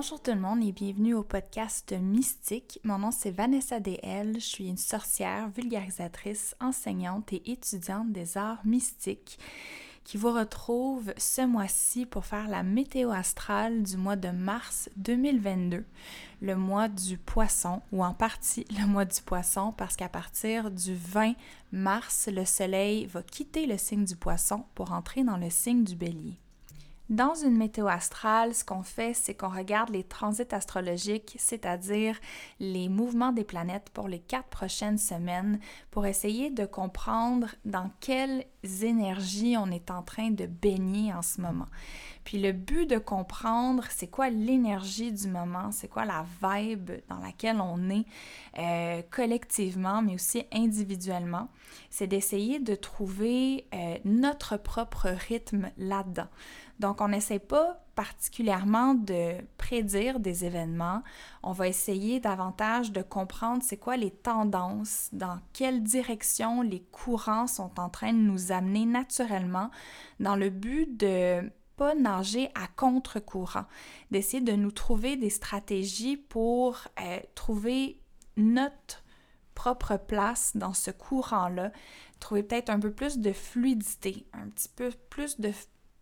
Bonjour tout le monde et bienvenue au podcast Mystique. Mon nom c'est Vanessa DL, je suis une sorcière, vulgarisatrice, enseignante et étudiante des arts mystiques qui vous retrouve ce mois-ci pour faire la météo astrale du mois de mars 2022, le mois du poisson, ou en partie le mois du poisson, parce qu'à partir du 20 mars, le soleil va quitter le signe du poisson pour entrer dans le signe du bélier. Dans une météo astrale, ce qu'on fait, c'est qu'on regarde les transits astrologiques, c'est-à-dire les mouvements des planètes pour les quatre prochaines semaines, pour essayer de comprendre dans quelles énergies on est en train de baigner en ce moment. Puis le but de comprendre c'est quoi l'énergie du moment, c'est quoi la vibe dans laquelle on est euh, collectivement, mais aussi individuellement, c'est d'essayer de trouver euh, notre propre rythme là-dedans. Donc, on n'essaie pas particulièrement de prédire des événements. On va essayer davantage de comprendre c'est quoi les tendances, dans quelle direction les courants sont en train de nous amener naturellement dans le but de pas nager à contre-courant, d'essayer de nous trouver des stratégies pour euh, trouver notre propre place dans ce courant-là, trouver peut-être un peu plus de fluidité, un petit peu plus de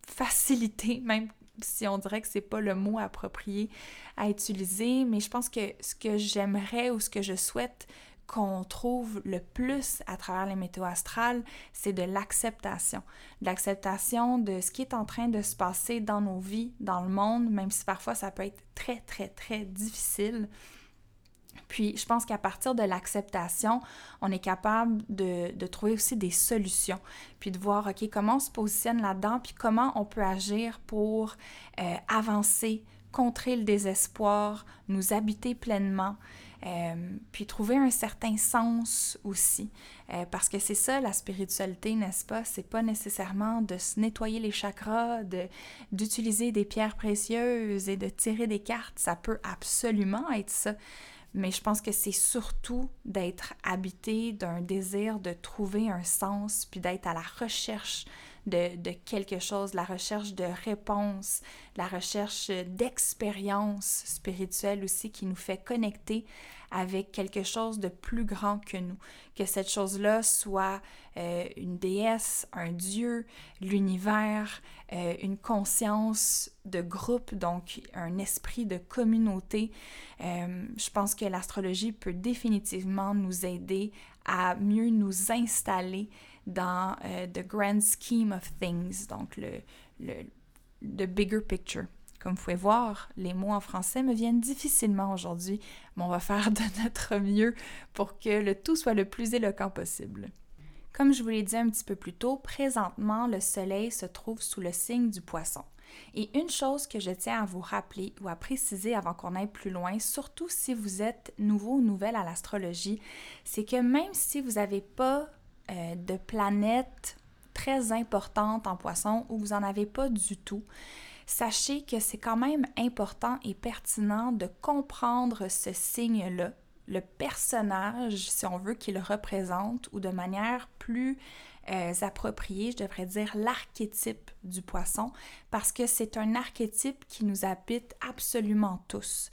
facilité, même si on dirait que c'est pas le mot approprié à utiliser, mais je pense que ce que j'aimerais ou ce que je souhaite qu'on trouve le plus à travers les météos astrales, c'est de l'acceptation. L'acceptation de ce qui est en train de se passer dans nos vies, dans le monde, même si parfois ça peut être très, très, très difficile. Puis je pense qu'à partir de l'acceptation, on est capable de, trouver aussi des solutions, puis de voir, OK, comment on se positionne là-dedans, puis comment on peut agir pour euh, avancer, contrer le désespoir, nous habiter pleinement. Euh, puis trouver un certain sens aussi. Euh, parce que c'est ça la spiritualité, n'est-ce pas? C'est pas nécessairement de se nettoyer les chakras, de, d'utiliser des pierres précieuses et de tirer des cartes. Ça peut absolument être ça mais je pense que c'est surtout d'être habité d'un désir de trouver un sens, puis d'être à la recherche de, quelque chose, la recherche de réponses, la recherche d'expérience spirituelle aussi qui nous fait connecter avec quelque chose de plus grand que nous. Que cette chose-là soit euh, une déesse, un dieu, l'univers, euh, une conscience de groupe, donc un esprit de communauté. Euh, je pense que l'astrologie peut définitivement nous aider à mieux nous installer dans the grand scheme of things, donc le, le the bigger picture. Comme vous pouvez voir, les mots en français me viennent difficilement aujourd'hui, mais on va faire de notre mieux pour que le tout soit le plus éloquent possible. Comme je vous l'ai dit un petit peu plus tôt, présentement, le Soleil se trouve sous le signe du poisson. Et une chose que je tiens à vous rappeler ou à préciser avant qu'on aille plus loin, surtout si vous êtes nouveau ou nouvelle à l'astrologie, c'est que même si vous n'avez pas euh, de planète très importante en poisson ou vous n'en avez pas du tout, sachez que c'est quand même important et pertinent de comprendre ce signe-là, le personnage, si on veut, qu'il représente, ou de manière plus euh, appropriée, je devrais dire l'archétype du poisson, parce que c'est un archétype qui nous habite absolument tous.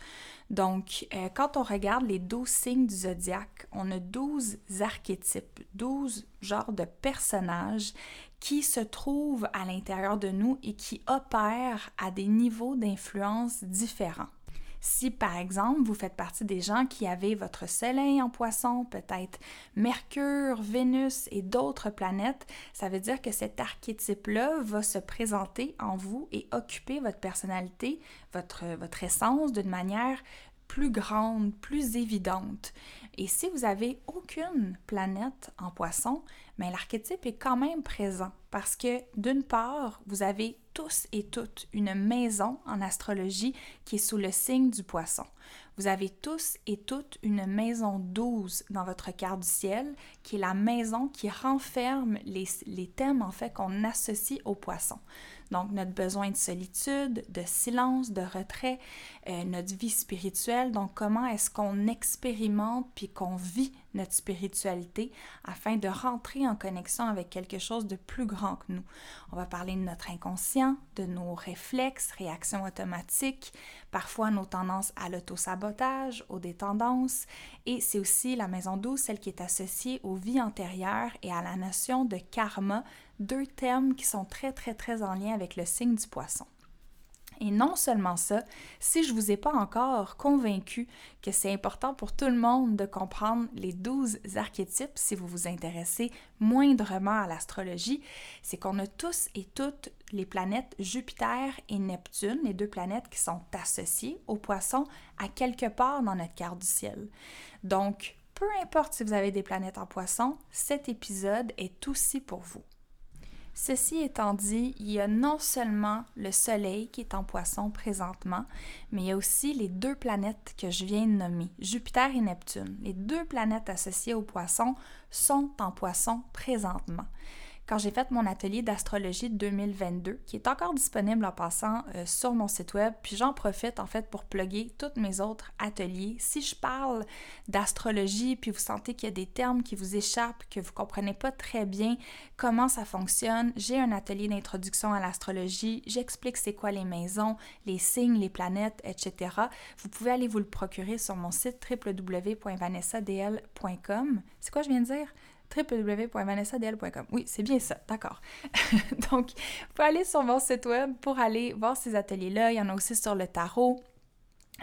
Donc, euh, quand on regarde les 12 signes du zodiaque, on a 12 archétypes, 12 genres de personnages qui se trouvent à l'intérieur de nous et qui opèrent à des niveaux d'influence différents. Si par exemple vous faites partie des gens qui avaient votre Soleil en poisson, peut-être Mercure, Vénus et d'autres planètes, ça veut dire que cet archétype-là va se présenter en vous et occuper votre personnalité, votre, essence d'une manière plus grande, plus évidente. Et si vous avez aucune planète en poisson, mais l'archétype est quand même présent parce que d'une part, vous avez tous et toutes une maison en astrologie qui est sous le signe du poisson. Vous avez tous et toutes une maison 12 dans votre carte du ciel qui est la maison qui renferme les, les thèmes en fait qu'on associe au poisson. Donc notre besoin de solitude, de silence, de retrait, euh, notre vie spirituelle. Donc comment est-ce qu'on expérimente puis qu'on vit notre spiritualité afin de rentrer en connexion avec quelque chose de plus grand que nous? On va parler de notre inconscient, de nos réflexes, réactions automatiques, parfois nos tendances à l'autosabotage, aux détendances, et c'est aussi la maison douce, celle qui est associée aux vies antérieures et à la notion de karma, deux termes qui sont très très très en lien avec le signe du poisson. Et non seulement ça, si je ne vous ai pas encore convaincu que c'est important pour tout le monde de comprendre les 12 archétypes si vous vous intéressez moindrement à l'astrologie, c'est qu'on a tous et toutes les planètes Jupiter et Neptune, les deux planètes qui sont associées aux poissons à quelque part dans notre carte du ciel. Donc, peu importe si vous avez des planètes en poisson, cet épisode est aussi pour vous. Ceci étant dit, il y a non seulement le Soleil qui est en poisson présentement, mais il y a aussi les deux planètes que je viens de nommer, Jupiter et Neptune. Les deux planètes associées au poisson sont en poisson présentement quand j'ai fait mon atelier d'astrologie de 2022, qui est encore disponible en passant euh, sur mon site web. Puis j'en profite en fait pour plugger tous mes autres ateliers. Si je parle d'astrologie, puis vous sentez qu'il y a des termes qui vous échappent, que vous comprenez pas très bien comment ça fonctionne, j'ai un atelier d'introduction à l'astrologie. J'explique c'est quoi les maisons, les signes, les planètes, etc. Vous pouvez aller vous le procurer sur mon site www.vanessadl.com. C'est quoi je viens de dire? www.vanessadl.com. Oui, c'est bien ça, d'accord. Donc, vous aller sur mon site web pour aller voir ces ateliers-là. Il y en a aussi sur le tarot,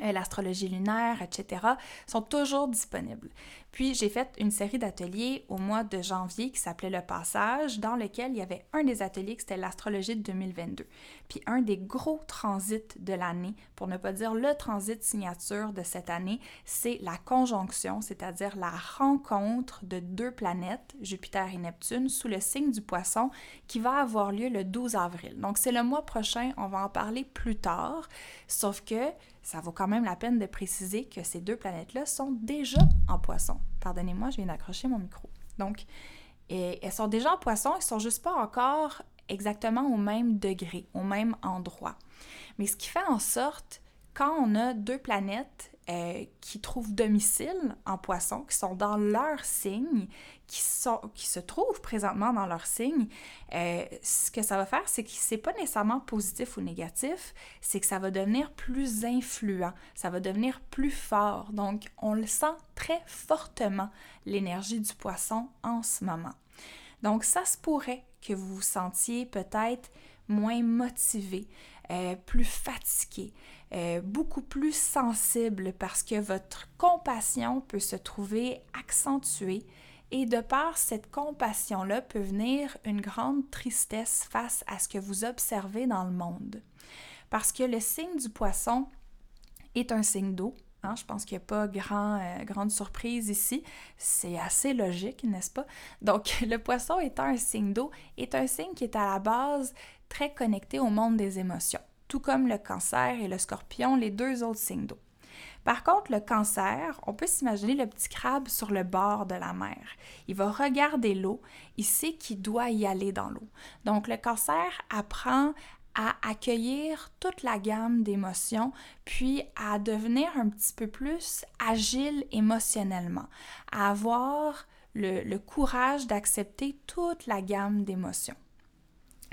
euh, l'astrologie lunaire, etc., sont toujours disponibles. Puis j'ai fait une série d'ateliers au mois de janvier qui s'appelait Le Passage, dans lequel il y avait un des ateliers qui c'était l'astrologie de 2022. Puis un des gros transits de l'année, pour ne pas dire le transit signature de cette année, c'est la conjonction, c'est-à-dire la rencontre de deux planètes, Jupiter et Neptune, sous le signe du poisson, qui va avoir lieu le 12 avril. Donc c'est le mois prochain, on va en parler plus tard, sauf que ça vaut quand même la peine de préciser que ces deux planètes-là sont déjà en poisson. Pardonnez-moi, je viens d'accrocher mon micro. Donc, elles sont déjà en poisson, elles ne sont juste pas encore exactement au même degré, au même endroit. Mais ce qui fait en sorte, quand on a deux planètes euh, qui trouvent domicile en poisson, qui sont dans leur signe, qui, sont, qui se trouvent présentement dans leur signe, euh, ce que ça va faire, c'est que c'est pas nécessairement positif ou négatif, c'est que ça va devenir plus influent, ça va devenir plus fort. Donc, on le sent très fortement, l'énergie du poisson en ce moment. Donc, ça se pourrait que vous vous sentiez peut-être moins motivé, euh, plus fatigué, euh, beaucoup plus sensible parce que votre compassion peut se trouver accentuée et de par cette compassion-là peut venir une grande tristesse face à ce que vous observez dans le monde. Parce que le signe du poisson est un signe d'eau. Hein, je pense qu'il n'y a pas euh, grande surprise ici. C'est assez logique, n'est-ce pas? Donc, le poisson étant un signe d'eau est un signe qui est à la base très connecté au monde des émotions, tout comme le cancer et le scorpion, les deux autres signes d'eau. Par contre, le cancer, on peut s'imaginer le petit crabe sur le bord de la mer. Il va regarder l'eau, il sait qu'il doit y aller dans l'eau. Donc le cancer apprend à accueillir toute la gamme d'émotions, puis à devenir un petit peu plus agile émotionnellement, à avoir le, le courage d'accepter toute la gamme d'émotions.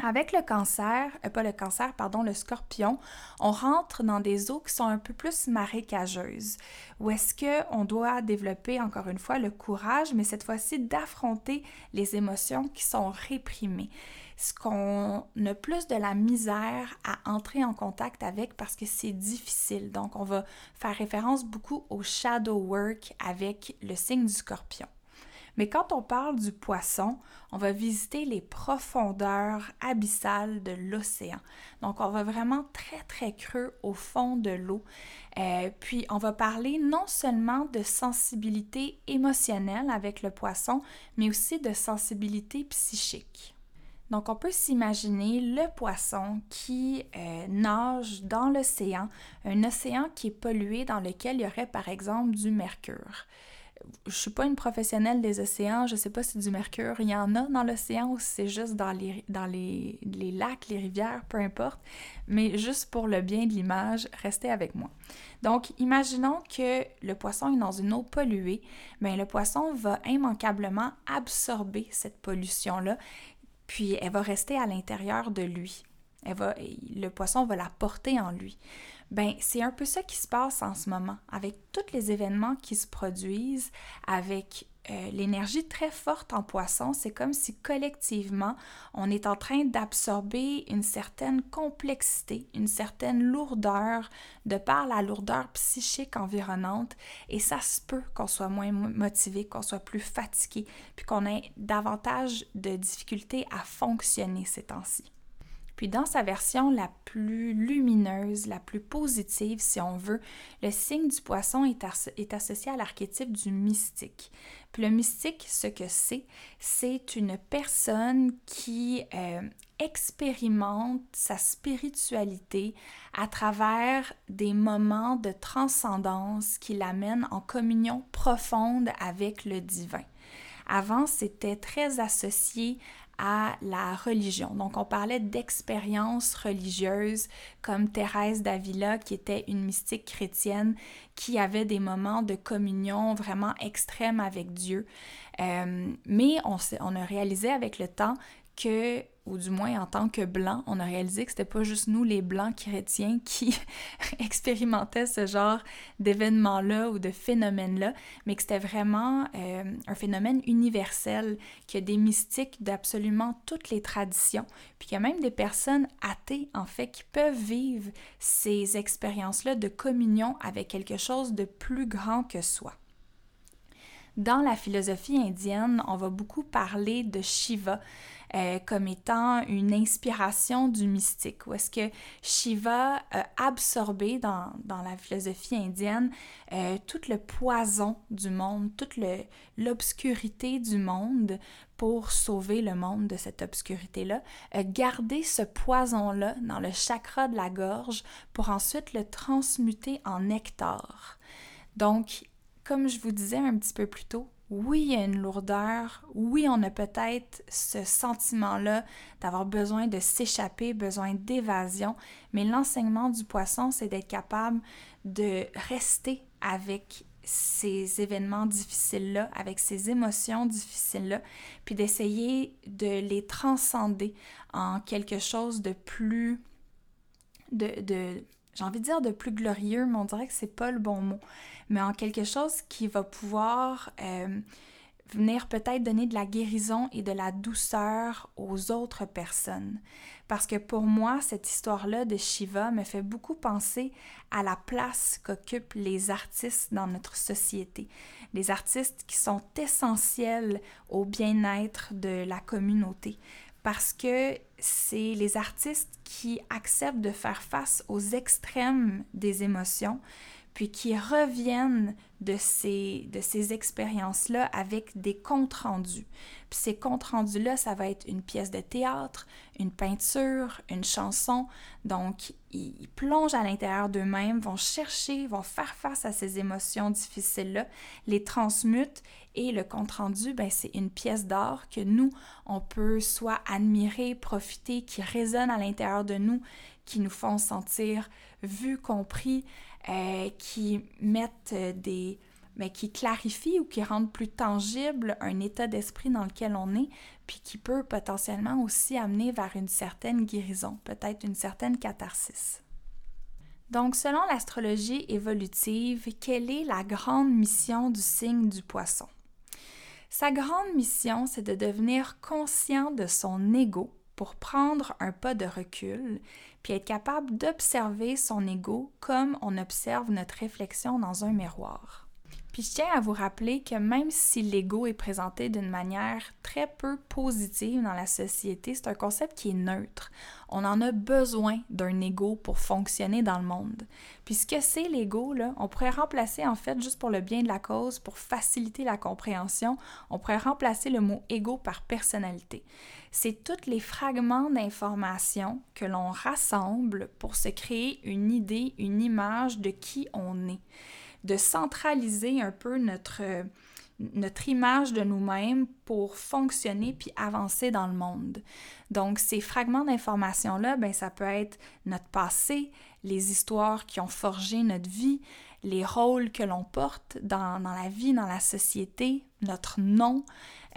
Avec le cancer, euh, pas le cancer, pardon, le scorpion, on rentre dans des eaux qui sont un peu plus marécageuses, où est-ce qu'on doit développer encore une fois le courage, mais cette fois-ci d'affronter les émotions qui sont réprimées. Ce qu'on a plus de la misère à entrer en contact avec parce que c'est difficile. Donc, on va faire référence beaucoup au shadow work avec le signe du scorpion. Mais quand on parle du poisson, on va visiter les profondeurs abyssales de l'océan. Donc, on va vraiment très, très creux au fond de l'eau. Euh, puis, on va parler non seulement de sensibilité émotionnelle avec le poisson, mais aussi de sensibilité psychique. Donc, on peut s'imaginer le poisson qui euh, nage dans l'océan, un océan qui est pollué dans lequel il y aurait par exemple du mercure je suis pas une professionnelle des océans, je sais pas si du mercure il y en a dans l'océan ou si c'est juste dans, les, dans les, les, lacs, les rivières, peu importe, mais juste pour le bien de l'image, restez avec moi. Donc, imaginons que le poisson est dans une eau polluée, bien le poisson va immanquablement absorber cette pollution-là, puis elle va rester à l'intérieur de lui. Elle va, le poisson va la porter en lui. Ben, c'est un peu ça qui se passe en ce moment, avec tous les événements qui se produisent, avec euh, l'énergie très forte en poisson. C'est comme si collectivement, on est en train d'absorber une certaine complexité, une certaine lourdeur de par la lourdeur psychique environnante. Et ça se peut qu'on soit moins motivé, qu'on soit plus fatigué, puis qu'on ait davantage de difficultés à fonctionner ces temps-ci. Puis dans sa version la plus lumineuse, la plus positive si on veut, le signe du poisson est, associé à l'archétype du mystique. Puis le mystique, ce que c'est, c'est une personne qui euh, expérimente sa spiritualité à travers des moments de transcendance qui l'amènent en communion profonde avec le divin. Avant, c'était très associé à la religion. Donc, on parlait d'expériences religieuses comme Thérèse d'Avila, qui était une mystique chrétienne qui avait des moments de communion vraiment extrêmes avec Dieu. Euh, mais on, on a réalisé avec le temps ou du moins en tant que blanc, on a réalisé que c'était pas juste nous les blancs chrétiens qui expérimentaient ce genre d'événements-là ou de phénomènes-là, mais que c'était vraiment euh, un phénomène universel, qu'il y a des mystiques d'absolument toutes les traditions, puis qu'il y a même des personnes athées, en fait, qui peuvent vivre ces expériences-là de communion avec quelque chose de plus grand que soi. Dans la philosophie indienne, on va beaucoup parler de Shiva, euh, comme étant une inspiration du mystique, où est-ce que Shiva a absorbé dans, dans la philosophie indienne euh, tout le poison du monde, toute l'obscurité du monde pour sauver le monde de cette obscurité-là, garder ce poison-là dans le chakra de la gorge pour ensuite le transmuter en nectar. Donc, comme je vous disais un petit peu plus tôt, oui, il y a une lourdeur, oui, on a peut-être ce sentiment-là d'avoir besoin de s'échapper, besoin d'évasion, mais l'enseignement du poisson, c'est d'être capable de rester avec ces événements difficiles-là, avec ces émotions difficiles-là, puis d'essayer de les transcender en quelque chose de plus, de, de j'ai envie de dire de plus glorieux, mais on dirait que c'est pas le bon mot mais en quelque chose qui va pouvoir euh, venir peut-être donner de la guérison et de la douceur aux autres personnes. Parce que pour moi, cette histoire-là de Shiva me fait beaucoup penser à la place qu'occupent les artistes dans notre société. Les artistes qui sont essentiels au bien-être de la communauté. Parce que c'est les artistes qui acceptent de faire face aux extrêmes des émotions, puis qui reviennent de ces, de ces expériences-là avec des comptes rendus. Puis ces comptes rendus-là, ça va être une pièce de théâtre, une peinture, une chanson. Donc, ils, plongent à l'intérieur d'eux-mêmes, vont chercher, vont faire face à ces émotions difficiles-là, les transmutent et le compte rendu, ben, c'est une pièce d'art que nous, on peut soit admirer, profiter, qui résonne à l'intérieur de nous, qui nous font sentir vus, compris, euh, qui mettent des... mais ben, qui clarifient ou qui rendent plus tangible un état d'esprit dans lequel on est, puis qui peut potentiellement aussi amener vers une certaine guérison, peut-être une certaine catharsis. Donc, selon l'astrologie évolutive, quelle est la grande mission du signe du poisson? Sa grande mission, c'est de devenir conscient de son ego pour prendre un pas de recul puis être capable d'observer son ego comme on observe notre réflexion dans un miroir. Puis je tiens à vous rappeler que même si l'ego est présenté d'une manière très peu positive dans la société, c'est un concept qui est neutre. On en a besoin d'un ego pour fonctionner dans le monde. Puis ce que c'est l'ego, là, on pourrait remplacer en fait, juste pour le bien de la cause, pour faciliter la compréhension, on pourrait remplacer le mot ego par personnalité c'est tous les fragments d'informations que l'on rassemble pour se créer une idée, une image de qui on est. de centraliser un peu notre, notre image de nous-mêmes pour fonctionner puis avancer dans le monde. Donc, ces fragments d'informations-là, ben, ça peut être notre passé, les histoires qui ont forgé notre vie, les rôles que l'on porte dans, la vie, dans la société, notre nom,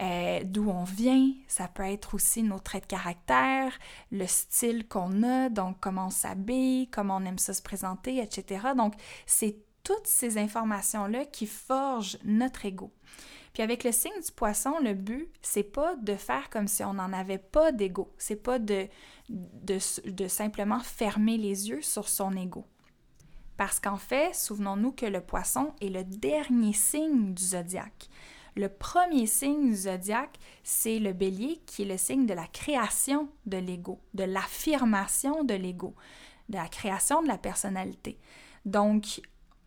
euh, d'où on vient, ça peut être aussi nos traits de caractère, le style qu'on a, donc comment on s'habille, comment on aime se présenter, etc. Donc, c'est toutes ces informations-là qui forgent notre ego. Puis avec le signe du poisson, le but, c'est pas de faire comme si on n'en avait pas d'ego. C'est pas de, simplement fermer les yeux sur son ego. Parce qu'en fait, souvenons-nous que le poisson est le dernier signe du zodiaque. Le premier signe du zodiaque, c'est le bélier qui est le signe de la création de l'ego, de l'affirmation de l'ego, de la création de la personnalité. Donc,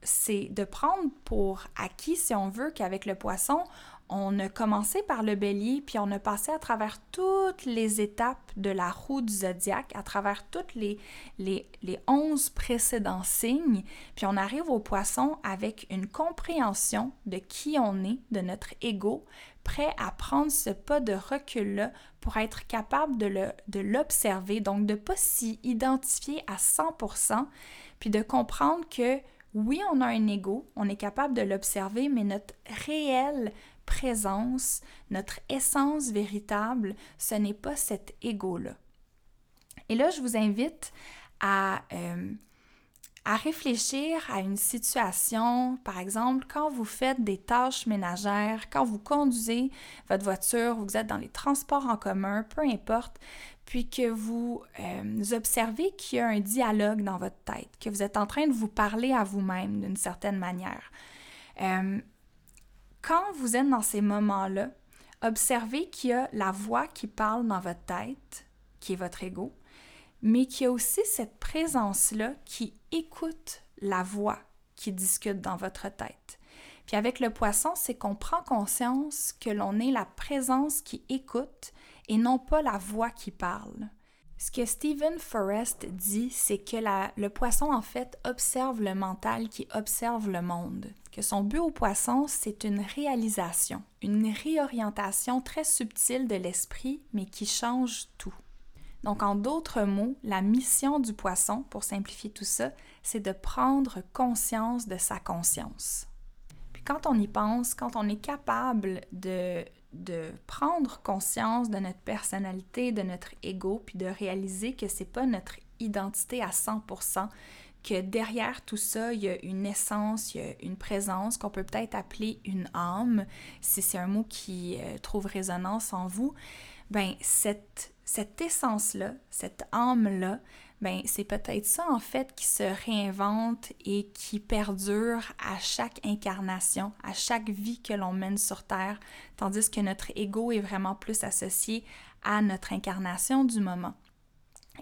c'est de prendre pour acquis, si on veut, qu'avec le poisson, on a commencé par le bélier, puis on a passé à travers toutes les étapes de la roue du zodiaque, à travers toutes les, les, les 11 précédents signes, puis on arrive au poisson avec une compréhension de qui on est, de notre ego, prêt à prendre ce pas de recul-là pour être capable de l'observer, donc de ne pas s'y identifier à 100%, puis de comprendre que oui, on a un ego, on est capable de l'observer, mais notre réelle présence, notre essence véritable, ce n'est pas cet ego-là. Et là, je vous invite à, euh, à réfléchir à une situation, par exemple, quand vous faites des tâches ménagères, quand vous conduisez votre voiture, vous êtes dans les transports en commun, peu importe, puis que vous euh, observez qu'il y a un dialogue dans votre tête, que vous êtes en train de vous parler à vous-même d'une certaine manière. Euh, quand vous êtes dans ces moments-là, observez qu'il y a la voix qui parle dans votre tête, qui est votre ego, mais qu'il y a aussi cette présence-là qui écoute la voix qui discute dans votre tête. Puis avec le poisson, c'est qu'on prend conscience que l'on est la présence qui écoute et non pas la voix qui parle. Ce que Stephen Forrest dit, c'est que le poisson, en fait, observe le mental qui observe le monde. Que son but au poisson, c'est une réalisation, une réorientation très subtile de l'esprit, mais qui change tout. Donc, en d'autres mots, la mission du poisson, pour simplifier tout ça, c'est de prendre conscience de sa conscience. Puis quand on y pense, quand on est capable de de prendre conscience de notre personnalité, de notre ego, puis de réaliser que c'est pas notre identité à 100%, que derrière tout ça, il y a une essence, il y a une présence qu'on peut peut-être appeler une âme, si c'est un mot qui euh, trouve résonance en vous. Ben cette cette essence-là, cette âme-là, ben c'est peut-être ça en fait qui se réinvente et qui perdure à chaque incarnation, à chaque vie que l'on mène sur Terre, tandis que notre ego est vraiment plus associé à notre incarnation du moment.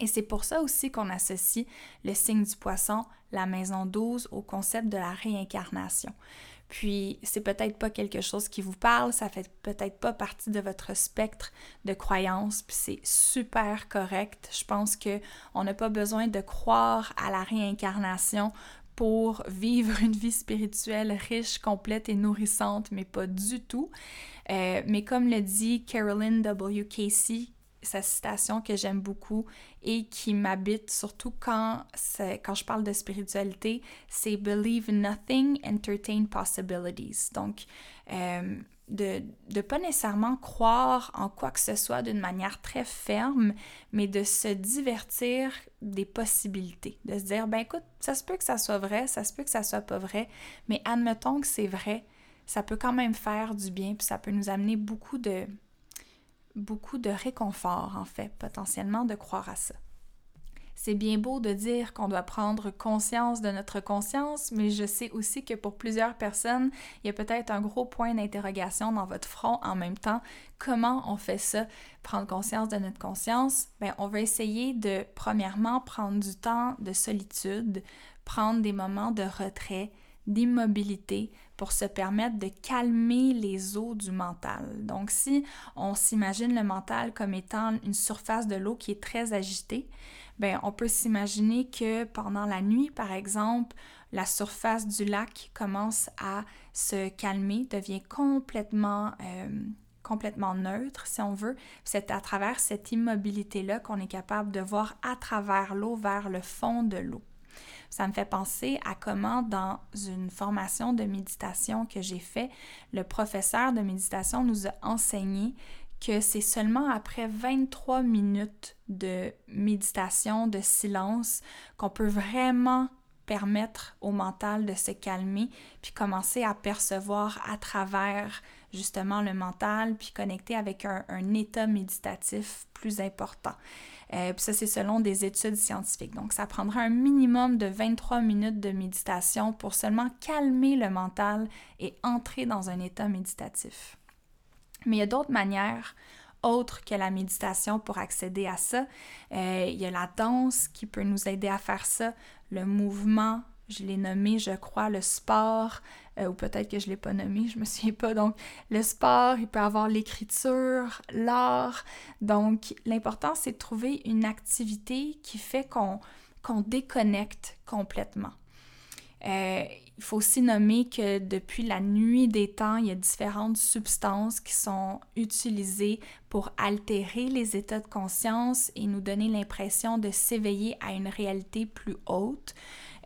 Et c'est pour ça aussi qu'on associe le signe du poisson, la maison 12, au concept de la réincarnation. Puis c'est peut-être pas quelque chose qui vous parle, ça fait peut-être pas partie de votre spectre de croyances, puis c'est super correct. Je pense que on n'a pas besoin de croire à la réincarnation pour vivre une vie spirituelle riche, complète et nourrissante, mais pas du tout. Euh, mais comme le dit Carolyn W. Casey, sa citation que j'aime beaucoup et qui m'habite surtout quand, quand je parle de spiritualité, c'est Believe nothing, entertain possibilities. Donc, euh, de ne pas nécessairement croire en quoi que ce soit d'une manière très ferme, mais de se divertir des possibilités. De se dire, ben écoute, ça se peut que ça soit vrai, ça se peut que ça soit pas vrai, mais admettons que c'est vrai, ça peut quand même faire du bien, puis ça peut nous amener beaucoup de, beaucoup de réconfort, en fait, potentiellement, de croire à ça. C'est bien beau de dire qu'on doit prendre conscience de notre conscience, mais je sais aussi que pour plusieurs personnes, il y a peut-être un gros point d'interrogation dans votre front en même temps. Comment on fait ça, prendre conscience de notre conscience? Bien, on va essayer de, premièrement, prendre du temps de solitude, prendre des moments de retrait, d'immobilité pour se permettre de calmer les eaux du mental. Donc si on s'imagine le mental comme étant une surface de l'eau qui est très agitée, ben on peut s'imaginer que pendant la nuit par exemple, la surface du lac commence à se calmer, devient complètement, euh, complètement neutre, si on veut. C'est à travers cette immobilité-là qu'on est capable de voir à travers l'eau vers le fond de l'eau. Ça me fait penser à comment dans une formation de méditation que j'ai fait, le professeur de méditation nous a enseigné que c'est seulement après 23 minutes de méditation, de silence, qu'on peut vraiment permettre au mental de se calmer, puis commencer à percevoir à travers justement le mental, puis connecter avec un, état méditatif plus important. Euh, ça, c'est selon des études scientifiques. Donc, ça prendra un minimum de 23 minutes de méditation pour seulement calmer le mental et entrer dans un état méditatif. Mais il y a d'autres manières autres que la méditation pour accéder à ça. Euh, il y a la danse qui peut nous aider à faire ça, le mouvement, je l'ai nommé, je crois, le sport, euh, ou peut-être que je ne l'ai pas nommé, je me souviens pas. Donc, le sport, il peut avoir l'écriture, l'art. Donc, l'important, c'est de trouver une activité qui fait qu'on déconnecte complètement. Euh, il faut aussi nommer que depuis la nuit des temps, il y a différentes substances qui sont utilisées pour altérer les états de conscience et nous donner l'impression de s'éveiller à une réalité plus haute.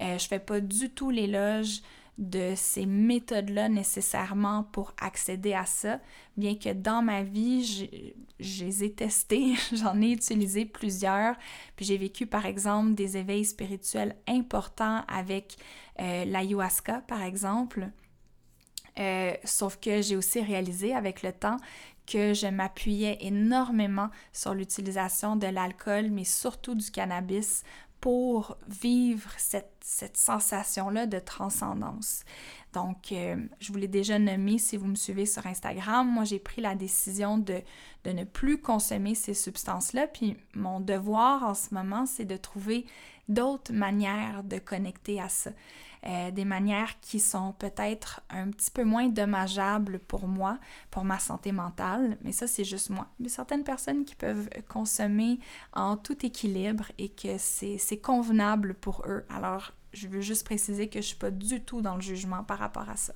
Euh, je ne fais pas du tout l'éloge de ces méthodes-là nécessairement pour accéder à ça, bien que dans ma vie, je les ai testées, j'en ai utilisé plusieurs, puis j'ai vécu par exemple des éveils spirituels importants avec euh, l'ayahuasca par exemple. Euh, sauf que j'ai aussi réalisé avec le temps que je m'appuyais énormément sur l'utilisation de l'alcool, mais surtout du cannabis pour vivre cette, sensation-là de transcendance. Donc, euh, je vous l'ai déjà nommé si vous me suivez sur Instagram. Moi, j'ai pris la décision de, de ne plus consommer ces substances-là. Puis, mon devoir en ce moment, c'est de trouver d'autres manières de connecter à ça. Euh, des manières qui sont peut-être un petit peu moins dommageables pour moi, pour ma santé mentale, mais ça c'est juste moi. A certaines personnes qui peuvent consommer en tout équilibre et que c'est convenable pour eux. Alors je veux juste préciser que je suis pas du tout dans le jugement par rapport à ça.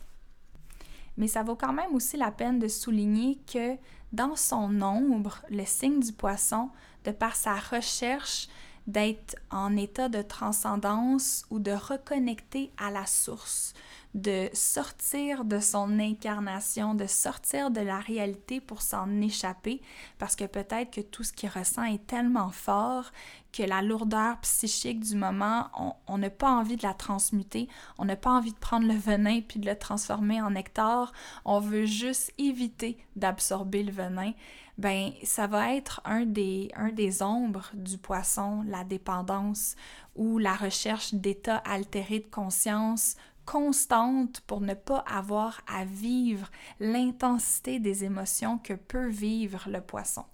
Mais ça vaut quand même aussi la peine de souligner que dans son ombre, le signe du poisson, de par sa recherche d'être en état de transcendance ou de reconnecter à la source, de sortir de son incarnation, de sortir de la réalité pour s'en échapper, parce que peut-être que tout ce qu'il ressent est tellement fort que la lourdeur psychique du moment, on n'a pas envie de la transmuter, on n'a pas envie de prendre le venin puis de le transformer en nectar, on veut juste éviter d'absorber le venin ben ça va être un des, un des ombres du poisson, la dépendance ou la recherche d'états altérés de conscience constante pour ne pas avoir à vivre l'intensité des émotions que peut vivre le poisson.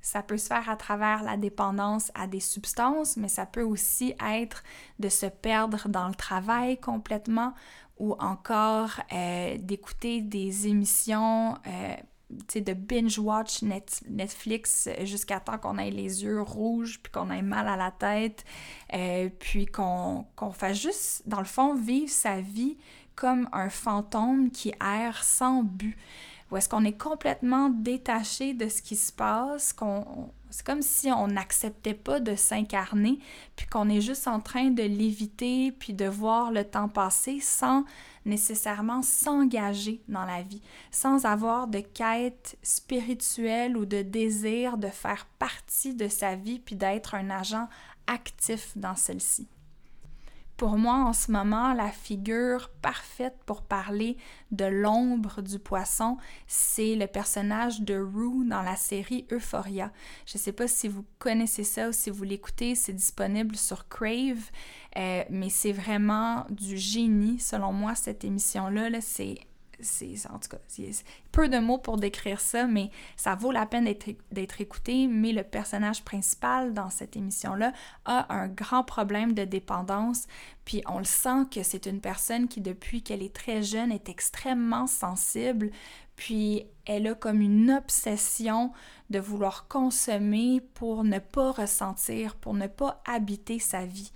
Ça peut se faire à travers la dépendance à des substances, mais ça peut aussi être de se perdre dans le travail complètement ou encore euh, d'écouter des émissions euh, de binge-watch Netflix jusqu'à temps qu'on ait les yeux rouges, puis qu'on ait mal à la tête, euh, puis qu'on fasse juste, dans le fond, vivre sa vie comme un fantôme qui erre sans but. Ou est-ce qu'on est complètement détaché de ce qui se passe, qu'on c'est comme si on n'acceptait pas de s'incarner, puis qu'on est juste en train de l'éviter, puis de voir le temps passer sans nécessairement s'engager dans la vie, sans avoir de quête spirituelle ou de désir de faire partie de sa vie, puis d'être un agent actif dans celle-ci. Pour moi, en ce moment, la figure parfaite pour parler de l'ombre du poisson, c'est le personnage de Rue dans la série Euphoria. Je ne sais pas si vous connaissez ça ou si vous l'écoutez, c'est disponible sur Crave, euh, mais c'est vraiment du génie, selon moi, cette émission-là. -là, c'est c'est en tout cas, peu de mots pour décrire ça, mais ça vaut la peine d'être écouté. Mais le personnage principal dans cette émission-là a un grand problème de dépendance, puis on le sent que c'est une personne qui, depuis qu'elle est très jeune, est extrêmement sensible, puis elle a comme une obsession de vouloir consommer pour ne pas ressentir, pour ne pas habiter sa vie.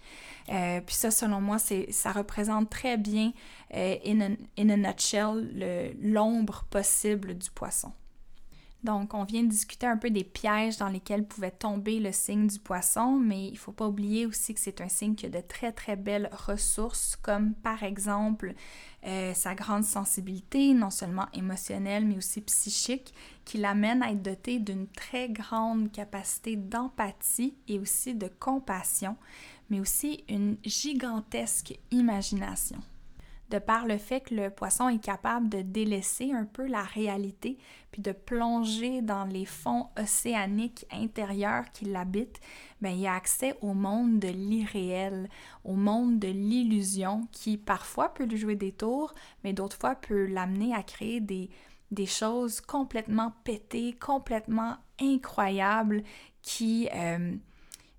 Euh, puis ça, selon moi, ça représente très bien, euh, in, a, nutshell, l'ombre possible du poisson. Donc, on vient de discuter un peu des pièges dans lesquels pouvait tomber le signe du poisson, mais il ne faut pas oublier aussi que c'est un signe qui a de très, très belles ressources, comme par exemple euh, sa grande sensibilité, non seulement émotionnelle, mais aussi psychique, qui l'amène à être doté d'une très grande capacité d'empathie et aussi de compassion, mais aussi une gigantesque imagination. De par le fait que le poisson est capable de délaisser un peu la réalité, puis de plonger dans les fonds océaniques intérieurs qui l'habitent, bien, il a accès au monde de l'irréel, au monde de l'illusion qui parfois peut lui jouer des tours, mais d'autres fois peut l'amener à créer des, des choses complètement pétées, complètement incroyables qui... Euh,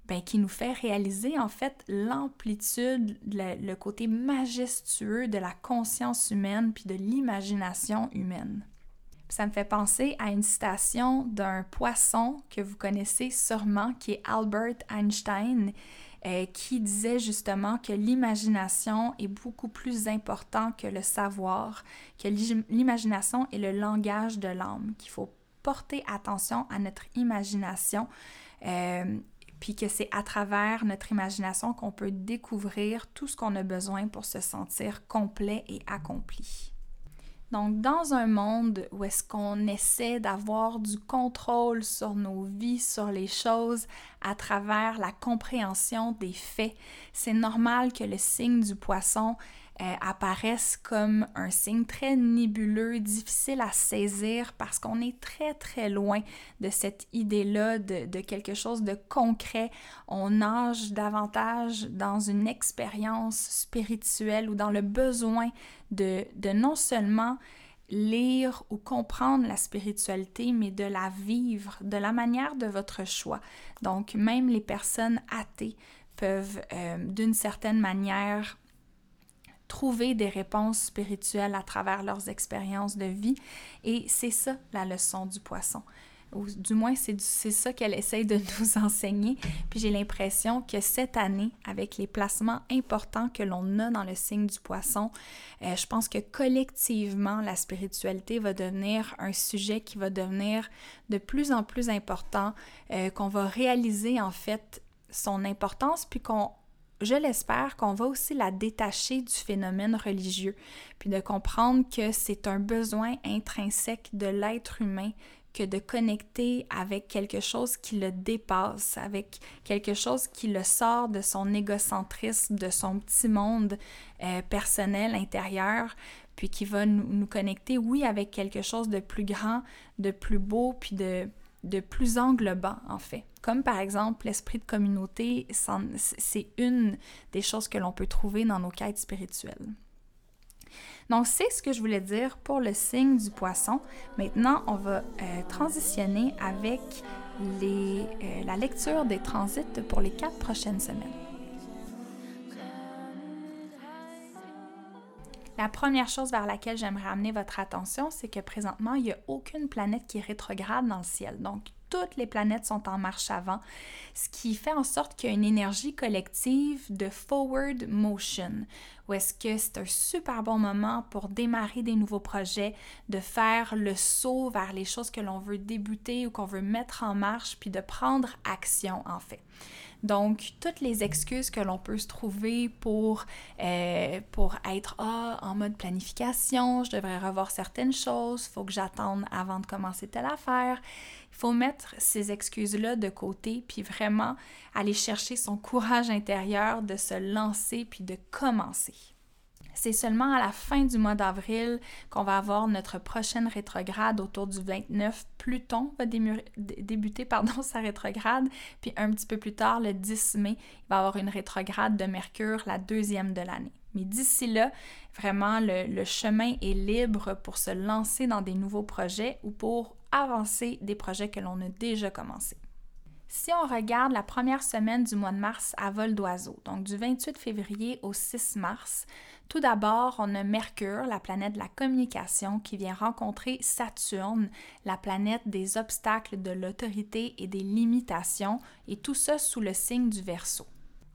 ben, qui nous fait réaliser en fait l'amplitude, le, côté majestueux de la conscience humaine puis de l'imagination humaine. Ça me fait penser à une citation d'un poisson que vous connaissez sûrement, qui est Albert Einstein, euh, qui disait justement que l'imagination est beaucoup plus important que le savoir, que l'imagination est le langage de l'âme, qu'il faut porter attention à notre imagination. Euh, puis que c'est à travers notre imagination qu'on peut découvrir tout ce qu'on a besoin pour se sentir complet et accompli. Donc, dans un monde où est-ce qu'on essaie d'avoir du contrôle sur nos vies, sur les choses, à travers la compréhension des faits, c'est normal que le signe du poisson euh, apparaissent comme un signe très nébuleux, difficile à saisir parce qu'on est très très loin de cette idée-là de, quelque chose de concret. On nage davantage dans une expérience spirituelle ou dans le besoin de, de non seulement lire ou comprendre la spiritualité, mais de la vivre de la manière de votre choix. Donc même les personnes athées peuvent euh, d'une certaine manière trouver des réponses spirituelles à travers leurs expériences de vie. Et c'est ça la leçon du poisson. Ou du moins, c'est ça qu'elle essaye de nous enseigner. Puis j'ai l'impression que cette année, avec les placements importants que l'on a dans le signe du poisson, euh, je pense que collectivement, la spiritualité va devenir un sujet qui va devenir de plus en plus important, euh, qu'on va réaliser en fait son importance, puis qu'on je l'espère qu'on va aussi la détacher du phénomène religieux, puis de comprendre que c'est un besoin intrinsèque de l'être humain que de connecter avec quelque chose qui le dépasse, avec quelque chose qui le sort de son égocentrisme, de son petit monde euh, personnel intérieur, puis qui va nous, nous, connecter, oui, avec quelque chose de plus grand, de plus beau, puis de, de plus englobant, en fait. Comme par exemple l'esprit de communauté, c'est une des choses que l'on peut trouver dans nos quêtes spirituelles. Donc, c'est ce que je voulais dire pour le signe du poisson. Maintenant, on va euh, transitionner avec euh, la lecture des transits pour les quatre prochaines semaines. La première chose vers laquelle j'aimerais amener votre attention, c'est que présentement, il n'y a aucune planète qui rétrograde dans le ciel. Donc, toutes les planètes sont en marche avant, ce qui fait en sorte qu'il y a une énergie collective de forward motion, où est-ce que c'est un super bon moment pour démarrer des nouveaux projets, de faire le saut vers les choses que l'on veut débuter ou qu'on veut mettre en marche, puis de prendre action en fait. Donc, toutes les excuses que l'on peut se trouver pour, euh, être ah, en mode planification, je devrais revoir certaines choses, il faut que j'attende avant de commencer telle affaire. Faut mettre ces excuses-là de côté, puis vraiment aller chercher son courage intérieur de se lancer, puis de commencer. C'est seulement à la fin du mois d'avril qu'on va avoir notre prochaine rétrograde autour du 29. Pluton va débuter pardon, sa rétrograde, puis un petit peu plus tard, le 10 mai, il va avoir une rétrograde de Mercure, la deuxième de l'année. Mais d'ici là, vraiment, le, chemin est libre pour se lancer dans des nouveaux projets ou pour avancer des projets que l'on a déjà commencés. Si on regarde la première semaine du mois de mars à vol d'oiseau, donc du 28 février au 6 mars, tout d'abord, on a Mercure, la planète de la communication, qui vient rencontrer Saturne, la planète des obstacles de l'autorité et des limitations, et tout ça sous le signe du Verseau.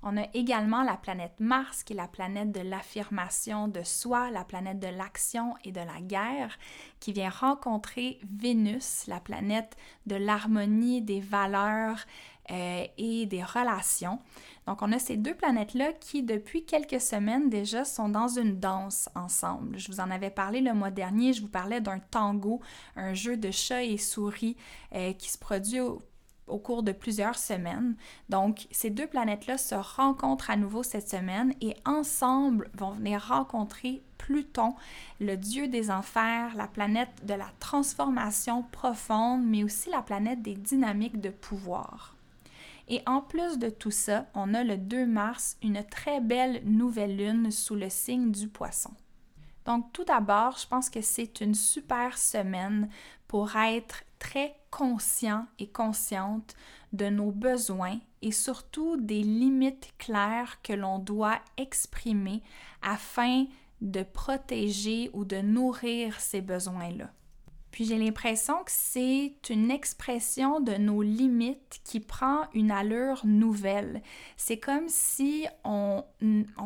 On a également la planète Mars, qui est la planète de l'affirmation de soi, la planète de l'action et de la guerre, qui vient rencontrer Vénus, la planète de l'harmonie, des valeurs euh, et des relations. Donc on a ces deux planètes-là qui, depuis quelques semaines déjà, sont dans une danse ensemble. Je vous en avais parlé le mois dernier, je vous parlais d'un tango, un jeu de chat et souris euh, qui se produit au au cours de plusieurs semaines. Donc, ces deux planètes-là se rencontrent à nouveau cette semaine et ensemble vont venir rencontrer Pluton, le dieu des enfers, la planète de la transformation profonde, mais aussi la planète des dynamiques de pouvoir. Et en plus de tout ça, on a le 2 mars une très belle nouvelle lune sous le signe du poisson. Donc tout d'abord, je pense que c'est une super semaine pour être très conscient et consciente de nos besoins et surtout des limites claires que l'on doit exprimer afin de protéger ou de nourrir ces besoins-là. Puis j'ai l'impression que c'est une expression de nos limites qui prend une allure nouvelle. C'est comme si on,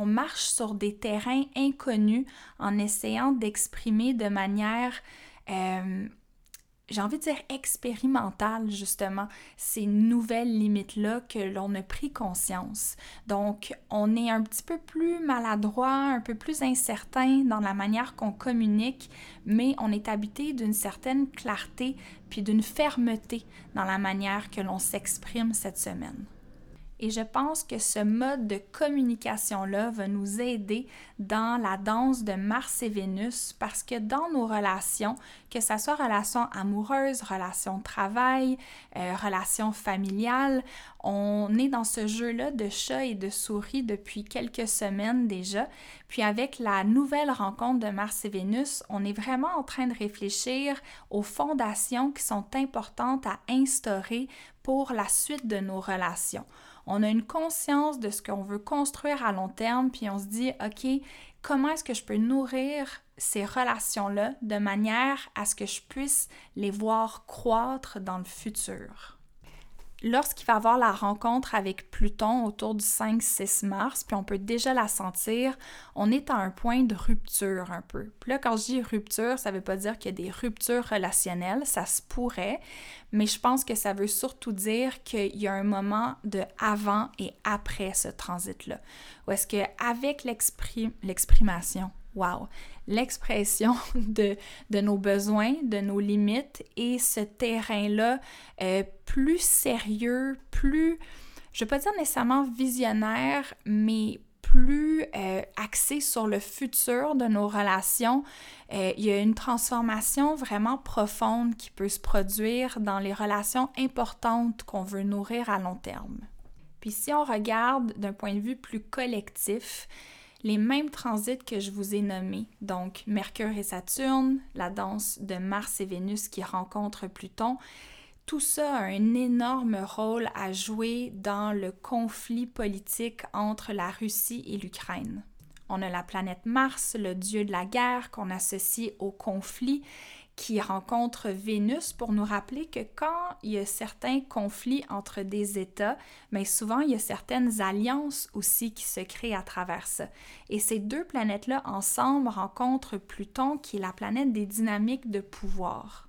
marche sur des terrains inconnus en essayant d'exprimer de manière euh, j'ai envie de dire expérimentale, justement, ces nouvelles limites-là que l'on a pris conscience. Donc, on est un petit peu plus maladroit, un peu plus incertain dans la manière qu'on communique, mais on est habité d'une certaine clarté puis d'une fermeté dans la manière que l'on s'exprime cette semaine. Et je pense que ce mode de communication-là va nous aider dans la danse de Mars et Vénus parce que dans nos relations, que ce soit relations amoureuses, relations de travail, euh, relations familiales, on est dans ce jeu-là de chat et de souris depuis quelques semaines déjà. Puis avec la nouvelle rencontre de Mars et Vénus, on est vraiment en train de réfléchir aux fondations qui sont importantes à instaurer pour la suite de nos relations on a une conscience de ce qu'on veut construire à long terme, puis on se dit, OK, comment est-ce que je peux nourrir ces relations-là de manière à ce que je puisse les voir croître dans le futur? Lorsqu'il va avoir la rencontre avec Pluton autour du 5-6 mars, puis on peut déjà la sentir, on est à un point de rupture un peu. Puis là, quand je dis rupture, ça ne veut pas dire qu'il y a des ruptures relationnelles, ça se pourrait, mais je pense que ça veut surtout dire qu'il y a un moment de avant et après ce transit-là. Ou est-ce qu'avec l'exprimation, wow, l'expression de, de, nos besoins, de nos limites et ce terrain-là euh, plus sérieux, plus, je ne vais pas dire nécessairement visionnaire, mais plus euh, axé sur le futur de nos relations. Euh, il y a une transformation vraiment profonde qui peut se produire dans les relations importantes qu'on veut nourrir à long terme. Puis si on regarde d'un point de vue plus collectif, les mêmes transits que je vous ai nommés, donc Mercure et Saturne, la danse de Mars et Vénus qui rencontrent Pluton, tout ça a un énorme rôle à jouer dans le conflit politique entre la Russie et l'Ukraine. On a la planète Mars, le dieu de la guerre qu'on associe au conflit qui rencontre Vénus pour nous rappeler que quand il y a certains conflits entre des États, mais souvent il y a certaines alliances aussi qui se créent à travers ça. Et ces deux planètes-là ensemble rencontrent Pluton qui est la planète des dynamiques de pouvoir.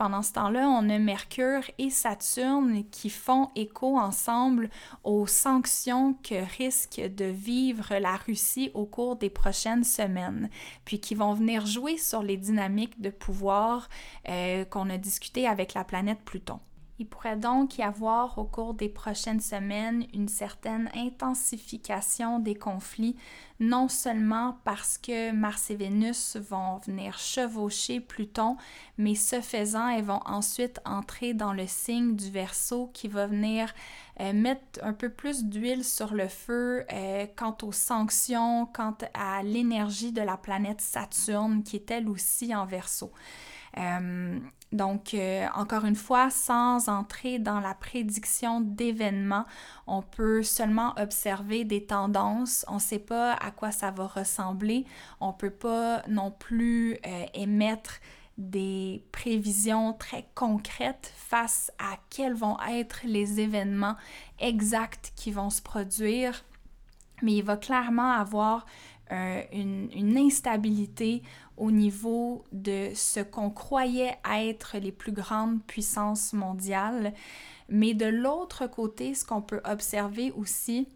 Pendant ce temps-là, on a Mercure et Saturne qui font écho ensemble aux sanctions que risque de vivre la Russie au cours des prochaines semaines, puis qui vont venir jouer sur les dynamiques de pouvoir euh, qu'on a discuté avec la planète Pluton. Il pourrait donc y avoir au cours des prochaines semaines une certaine intensification des conflits, non seulement parce que Mars et Vénus vont venir chevaucher Pluton, mais ce faisant, elles vont ensuite entrer dans le signe du Verseau qui va venir euh, mettre un peu plus d'huile sur le feu euh, quant aux sanctions, quant à l'énergie de la planète Saturne qui est elle aussi en Verseau. Euh, donc, euh, encore une fois, sans entrer dans la prédiction d'événements, on peut seulement observer des tendances. On ne sait pas à quoi ça va ressembler. On ne peut pas non plus euh, émettre des prévisions très concrètes face à quels vont être les événements exacts qui vont se produire mais il va clairement avoir euh, une, instabilité au niveau de ce qu'on croyait être les plus grandes puissances mondiales. Mais de l'autre côté, ce qu'on peut observer aussi,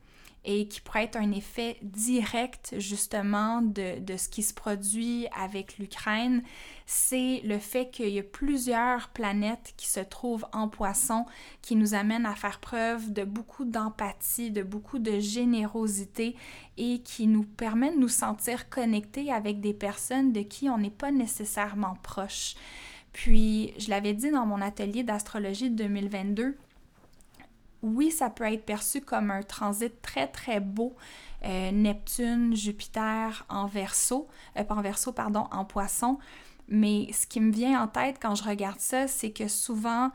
et qui pourrait être un effet direct justement de, de ce qui se produit avec l'Ukraine, c'est le fait qu'il y a plusieurs planètes qui se trouvent en poisson, qui nous amènent à faire preuve de beaucoup d'empathie, de beaucoup de générosité et qui nous permet de nous sentir connectés avec des personnes de qui on n'est pas nécessairement proche. Puis, je l'avais dit dans mon atelier d'astrologie de 2022, oui, ça peut être perçu comme un transit très très beau. Euh, Neptune, Jupiter en verso, euh, pas en verso, pardon, en poisson. Mais ce qui me vient en tête quand je regarde ça, c'est que souvent,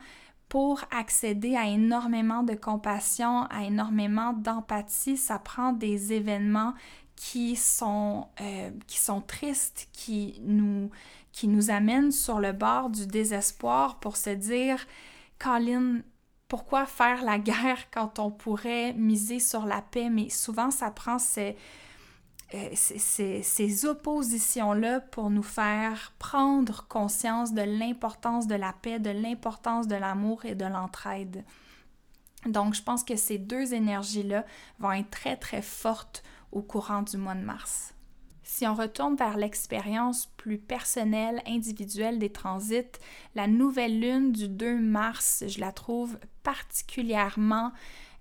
pour accéder à énormément de compassion, à énormément d'empathie, ça prend des événements qui sont, euh, qui sont tristes, qui nous, qui nous amènent sur le bord du désespoir pour se dire, Colin, pourquoi faire la guerre quand on pourrait miser sur la paix? Mais souvent, ça prend ces, euh, ces, oppositions-là pour nous faire prendre conscience de l'importance de la paix, de l'importance de l'amour et de l'entraide. Donc, je pense que ces deux énergies-là vont être très, très fortes au courant du mois de mars. Si on retourne vers l'expérience plus personnelle, individuelle des transits, la nouvelle lune du 2 mars, je la trouve particulièrement,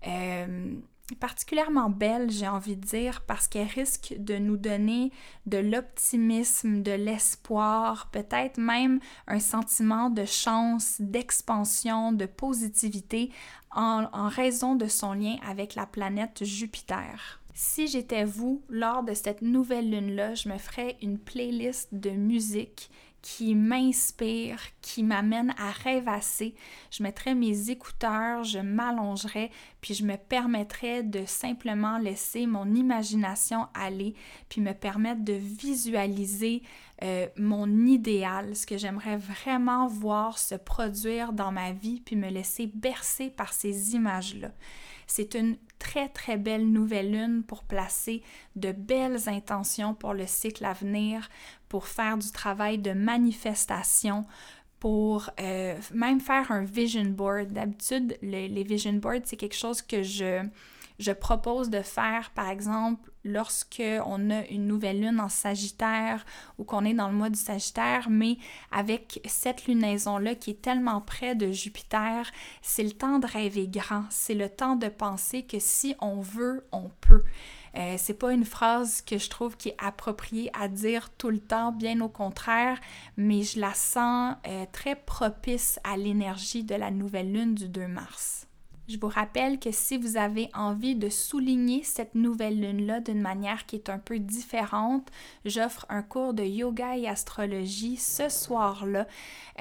euh, particulièrement belle, j'ai envie de dire, parce qu'elle risque de nous donner de l'optimisme, de l'espoir, peut-être même un sentiment de chance, d'expansion, de positivité en raison de son lien avec la planète Jupiter. Si j'étais vous, lors de cette nouvelle lune-là, je me ferais une playlist de musique qui m'inspire, qui m'amène à rêvasser. Je mettrais mes écouteurs, je m'allongerais, puis je me permettrais de simplement laisser mon imagination aller, puis me permettre de visualiser euh, mon idéal, ce que j'aimerais vraiment voir se produire dans ma vie, puis me laisser bercer par ces images-là. C'est une très très belle nouvelle lune pour placer de belles intentions pour le cycle à venir, pour faire du travail de manifestation, pour euh, même faire un vision board. D'habitude, les vision boards, c'est quelque chose que je je propose de faire, par exemple, lorsque on a une nouvelle lune en Sagittaire ou qu'on est dans le mois du Sagittaire, mais avec cette lunaison-là qui est tellement près de Jupiter, c'est le temps de rêver grand, c'est le temps de penser que si on veut, on peut. Euh, c'est pas une phrase que je trouve qui est appropriée à dire tout le temps, bien au contraire, mais je la sens euh, très propice à l'énergie de la nouvelle lune du 2 mars. Je vous rappelle que si vous avez envie de souligner cette nouvelle lune-là d'une manière qui est un peu différente, j'offre un cours de yoga et astrologie ce soir-là.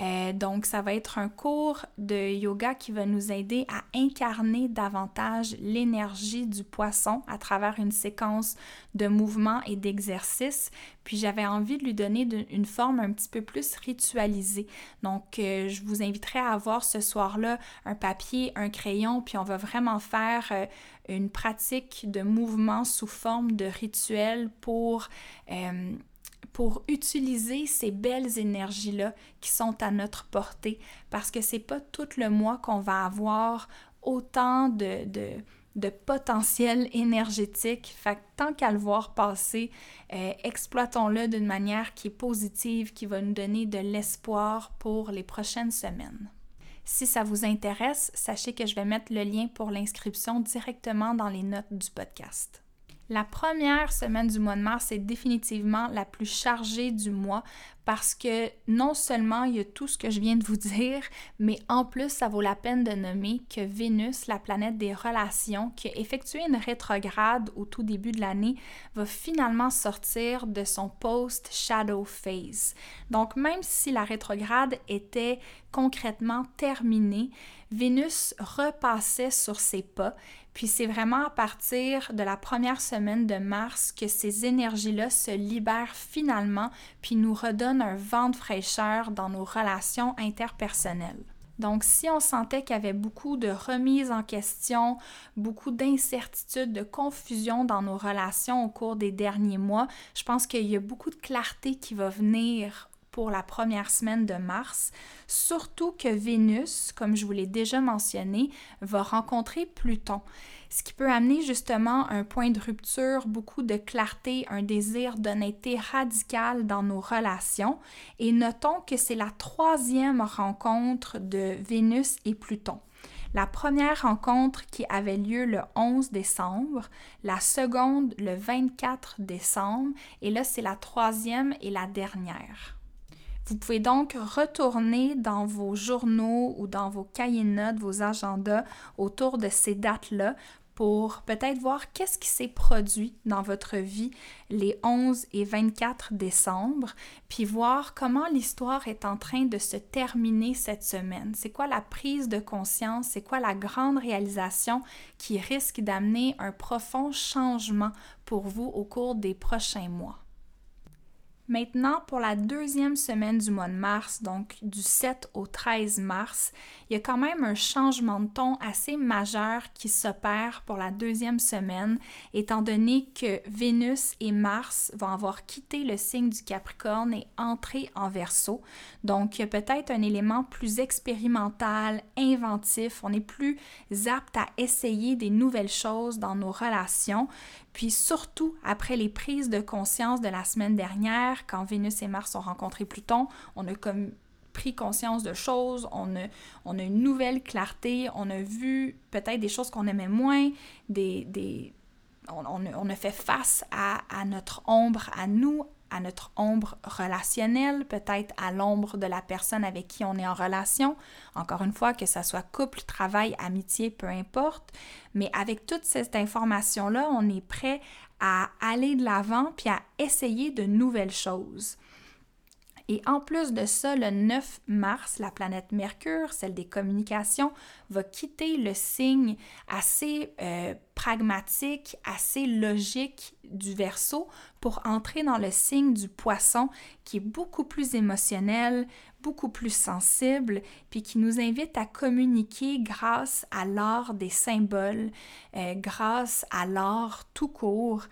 Euh, donc, ça va être un cours de yoga qui va nous aider à incarner davantage l'énergie du poisson à travers une séquence de mouvements et d'exercices. Puis j'avais envie de lui donner une forme un petit peu plus ritualisée. Donc, euh, je vous inviterai à avoir ce soir-là un papier, un crayon, puis on va vraiment faire euh, une pratique de mouvement sous forme de rituel pour... Euh, pour utiliser ces belles énergies-là qui sont à notre portée, parce que c'est pas tout le mois qu'on va avoir autant de, de potentiel énergétique. Fait tant qu'à le voir passer, euh, exploitons-le d'une manière qui est positive, qui va nous donner de l'espoir pour les prochaines semaines. Si ça vous intéresse, sachez que je vais mettre le lien pour l'inscription directement dans les notes du podcast. La première semaine du mois de mars est définitivement la plus chargée du mois parce que non seulement il y a tout ce que je viens de vous dire, mais en plus, ça vaut la peine de nommer que Vénus, la planète des relations, qui a effectué une rétrograde au tout début de l'année, va finalement sortir de son post-shadow phase. Donc, même si la rétrograde était concrètement terminée, Vénus repassait sur ses pas, puis c'est vraiment à partir de la première semaine de mars que ces énergies-là se libèrent finalement, puis nous redonnent un vent de fraîcheur dans nos relations interpersonnelles. Donc, si on sentait qu'il y avait beaucoup de remises en question, beaucoup d'incertitudes, de confusion dans nos relations au cours des derniers mois, je pense qu'il y a beaucoup de clarté qui va venir pour la première semaine de mars, surtout que Vénus, comme je vous l'ai déjà mentionné, va rencontrer Pluton, ce qui peut amener justement un point de rupture, beaucoup de clarté, un désir d'honnêteté radicale dans nos relations. Et notons que c'est la troisième rencontre de Vénus et Pluton. La première rencontre qui avait lieu le 11 décembre, la seconde le 24 décembre, et là c'est la troisième et la dernière. Vous pouvez donc retourner dans vos journaux ou dans vos cahiers de notes, vos agendas autour de ces dates-là pour peut-être voir qu'est-ce qui s'est produit dans votre vie les 11 et 24 décembre, puis voir comment l'histoire est en train de se terminer cette semaine. C'est quoi la prise de conscience, c'est quoi la grande réalisation qui risque d'amener un profond changement pour vous au cours des prochains mois? Maintenant, pour la deuxième semaine du mois de mars, donc du 7 au 13 mars, il y a quand même un changement de ton assez majeur qui s'opère pour la deuxième semaine, étant donné que Vénus et Mars vont avoir quitté le signe du Capricorne et entré en Verseau. Donc, il y a peut-être un élément plus expérimental, inventif. On est plus apte à essayer des nouvelles choses dans nos relations. Puis surtout, après les prises de conscience de la semaine dernière, quand Vénus et Mars ont rencontré Pluton, on a comme pris conscience de choses, on a, on une nouvelle clarté, on a vu peut-être des choses qu'on aimait moins, des, des on, on, a fait face à notre ombre, à nous, à notre ombre relationnelle, peut-être à l'ombre de la personne avec qui on est en relation. Encore une fois, que ce soit couple, travail, amitié, peu importe. Mais avec toute cette information-là, on est prêt à aller de l'avant puis à essayer de nouvelles choses. Et en plus de ça, le 9 mars, la planète Mercure, celle des communications, va quitter le signe assez euh, pragmatique, assez logique du Verseau pour entrer dans le signe du Poisson qui est beaucoup plus émotionnel, beaucoup plus sensible, puis qui nous invite à communiquer grâce à l'art des symboles, euh, grâce à l'art tout court,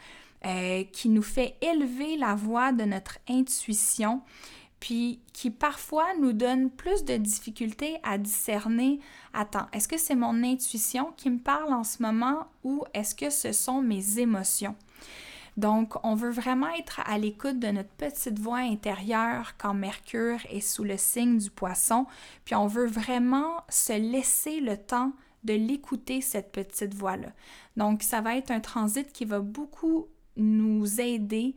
euh, qui nous fait élever la voix de notre intuition puis qui parfois nous donne plus de difficultés à discerner, attends, est-ce que c'est mon intuition qui me parle en ce moment ou est-ce que ce sont mes émotions? Donc, on veut vraiment être à l'écoute de notre petite voix intérieure quand Mercure est sous le signe du poisson, puis on veut vraiment se laisser le temps de l'écouter, cette petite voix-là. Donc, ça va être un transit qui va beaucoup nous aider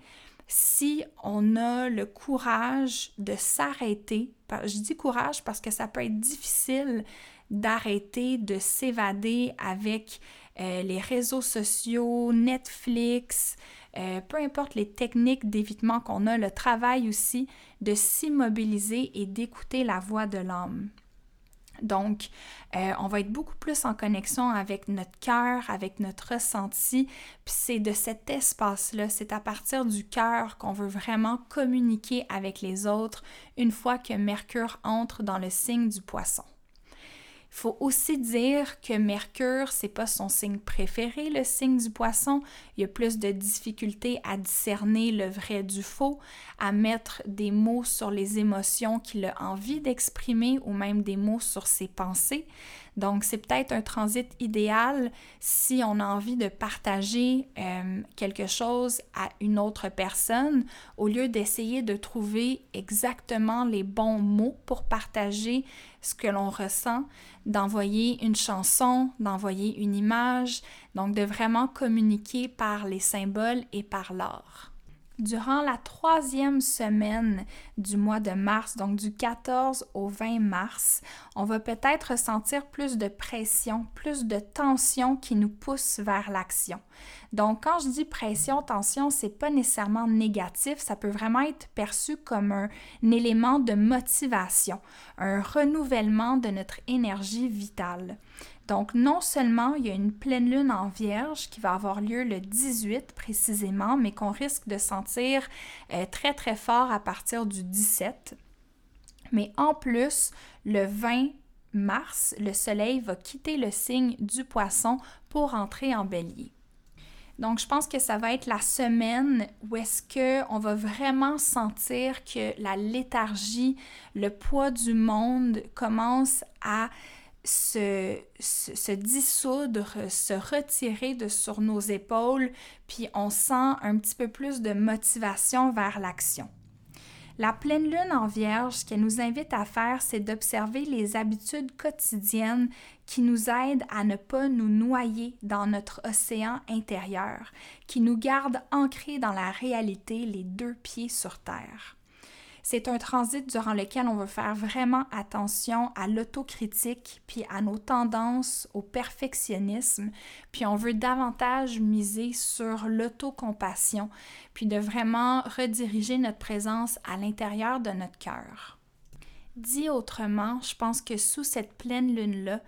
si on a le courage de s'arrêter, je dis courage parce que ça peut être difficile d'arrêter de s'évader avec euh, les réseaux sociaux, Netflix, euh, peu importe les techniques d'évitement qu'on a, le travail aussi, de s'immobiliser et d'écouter la voix de l'âme. Donc, euh, on va être beaucoup plus en connexion avec notre cœur, avec notre ressenti. Puis c'est de cet espace-là, c'est à partir du cœur qu'on veut vraiment communiquer avec les autres une fois que Mercure entre dans le signe du poisson. Il faut aussi dire que Mercure, c'est pas son signe préféré, le signe du poisson. Il y a plus de difficultés à discerner le vrai du faux, à mettre des mots sur les émotions qu'il a envie d'exprimer ou même des mots sur ses pensées. Donc, c'est peut-être un transit idéal si on a envie de partager euh, quelque chose à une autre personne, au lieu d'essayer de trouver exactement les bons mots pour partager ce que l'on ressent, d'envoyer une chanson, d'envoyer une image, donc de vraiment communiquer par les symboles et par l'art. Durant la troisième semaine du mois de mars, donc du 14 au 20 mars, on va peut-être ressentir plus de pression, plus de tension qui nous pousse vers l'action. Donc, quand je dis pression, tension, c'est pas nécessairement négatif, ça peut vraiment être perçu comme un élément de motivation, un renouvellement de notre énergie vitale. Donc, non seulement il y a une pleine lune en vierge qui va avoir lieu le 18 précisément, mais qu'on risque de sentir euh, très très fort à partir du 17. Mais en plus, le 20 mars, le Soleil va quitter le signe du poisson pour entrer en bélier. Donc, je pense que ça va être la semaine où est-ce qu'on va vraiment sentir que la léthargie, le poids du monde commence à se, dissoudre, se retirer de sur nos épaules, puis on sent un petit peu plus de motivation vers l'action. La pleine lune en vierge, ce qu'elle nous invite à faire, c'est d'observer les habitudes quotidiennes qui nous aident à ne pas nous noyer dans notre océan intérieur, qui nous gardent ancrés dans la réalité, les deux pieds sur terre. C'est un transit durant lequel on veut faire vraiment attention à l'autocritique, puis à nos tendances au perfectionnisme, puis on veut davantage miser sur l'autocompassion, puis de vraiment rediriger notre présence à l'intérieur de notre cœur. Dit autrement, je pense que sous cette pleine lune-là,